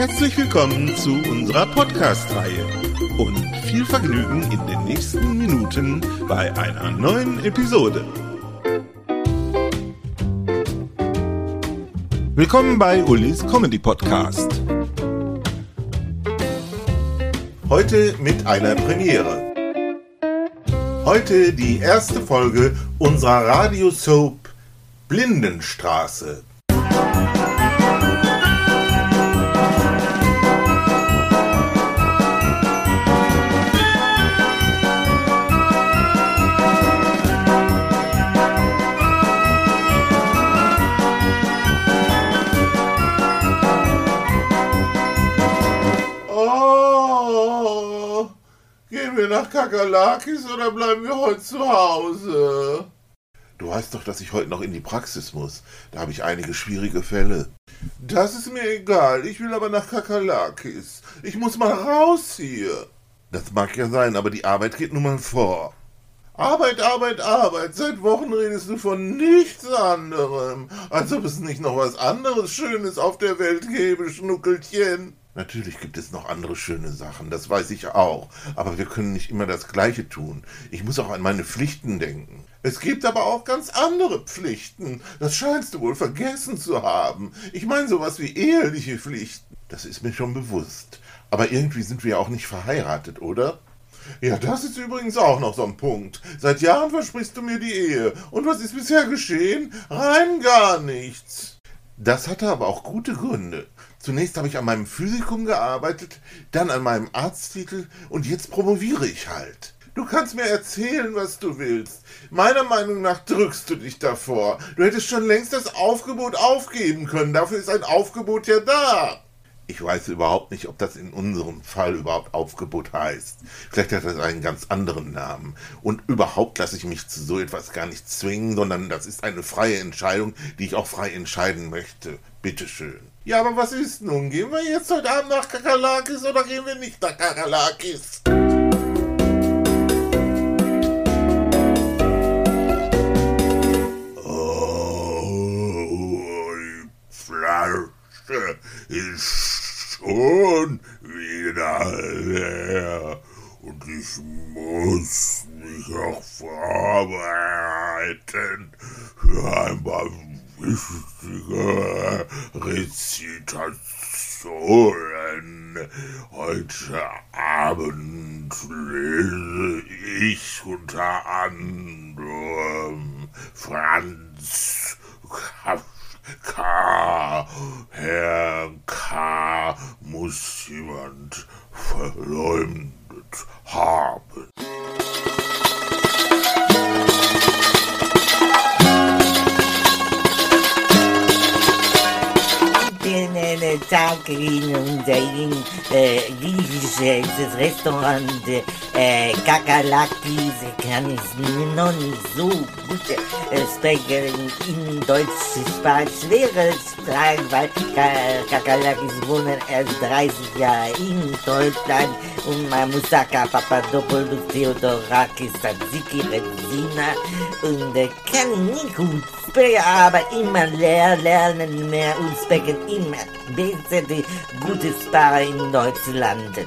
Herzlich willkommen zu unserer Podcast-Reihe und viel Vergnügen in den nächsten Minuten bei einer neuen Episode. Willkommen bei Ulis Comedy Podcast. Heute mit einer Premiere. Heute die erste Folge unserer Radio-Soap Blindenstraße. Wir nach Kakalakis oder bleiben wir heute zu Hause? Du weißt doch, dass ich heute noch in die Praxis muss. Da habe ich einige schwierige Fälle. Das ist mir egal. Ich will aber nach Kakalakis. Ich muss mal raus hier. Das mag ja sein, aber die Arbeit geht nun mal vor. Arbeit, Arbeit, Arbeit. Seit Wochen redest du von nichts anderem. Als ob es nicht noch was anderes Schönes auf der Welt gäbe, Schnuckelchen. Natürlich gibt es noch andere schöne Sachen, das weiß ich auch. Aber wir können nicht immer das Gleiche tun. Ich muss auch an meine Pflichten denken. Es gibt aber auch ganz andere Pflichten. Das scheinst du wohl vergessen zu haben. Ich meine sowas wie eheliche Pflichten. Das ist mir schon bewusst. Aber irgendwie sind wir ja auch nicht verheiratet, oder? Ja, das ist übrigens auch noch so ein Punkt. Seit Jahren versprichst du mir die Ehe. Und was ist bisher geschehen? Rein gar nichts. Das hatte aber auch gute Gründe. Zunächst habe ich an meinem Physikum gearbeitet, dann an meinem Arzttitel und jetzt promoviere ich halt. Du kannst mir erzählen, was du willst. Meiner Meinung nach drückst du dich davor. Du hättest schon längst das Aufgebot aufgeben können. Dafür ist ein Aufgebot ja da. Ich weiß überhaupt nicht, ob das in unserem Fall überhaupt Aufgebot heißt. Vielleicht hat das einen ganz anderen Namen. Und überhaupt lasse ich mich zu so etwas gar nicht zwingen, sondern das ist eine freie Entscheidung, die ich auch frei entscheiden möchte. Bitteschön. Ja, aber was ist nun? Gehen wir jetzt heute Abend nach Kakalakis oder gehen wir nicht nach Kakalakis? Ich muss mich auch vorbereiten für ein paar wichtige Rezitationen. Heute Abend lese ich unter anderem Franz Tag in unser in, äh, griechisches Restaurant äh, Kakalakis kann ich noch nicht so gut. Äh, sprechen in Deutsch Sprache schwere Sprache, weil Ka Kakalakis wohnen erst 30 Jahre in Deutschland. Und muss sagen, Papadopoulos, Theodorakis, Tzatziki, Rezina und äh, kann nicht gut sprechen, aber immer lernen, lernen mehr und sprechen immer besser die gute Sprache in Deutschland.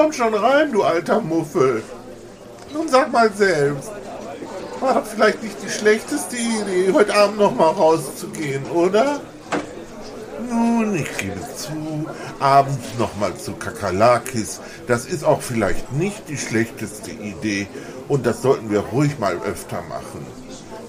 Komm schon rein, du alter Muffel. Nun sag mal selbst. War vielleicht nicht die schlechteste Idee, heute Abend noch mal rauszugehen, oder? Nun, ich gebe zu, abends noch mal zu Kakalakis. Das ist auch vielleicht nicht die schlechteste Idee und das sollten wir ruhig mal öfter machen.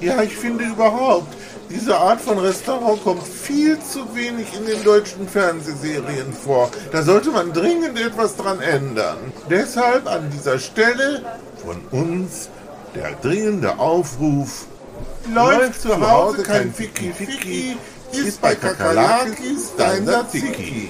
Ja, ich finde überhaupt, diese Art von Restaurant kommt viel zu wenig in den deutschen Fernsehserien vor. Da sollte man dringend etwas dran ändern. Deshalb an dieser Stelle von uns der dringende Aufruf, Läuft zu Hause kein Ficky Ficky, ist bei Kakerlakis dein Tzatziki.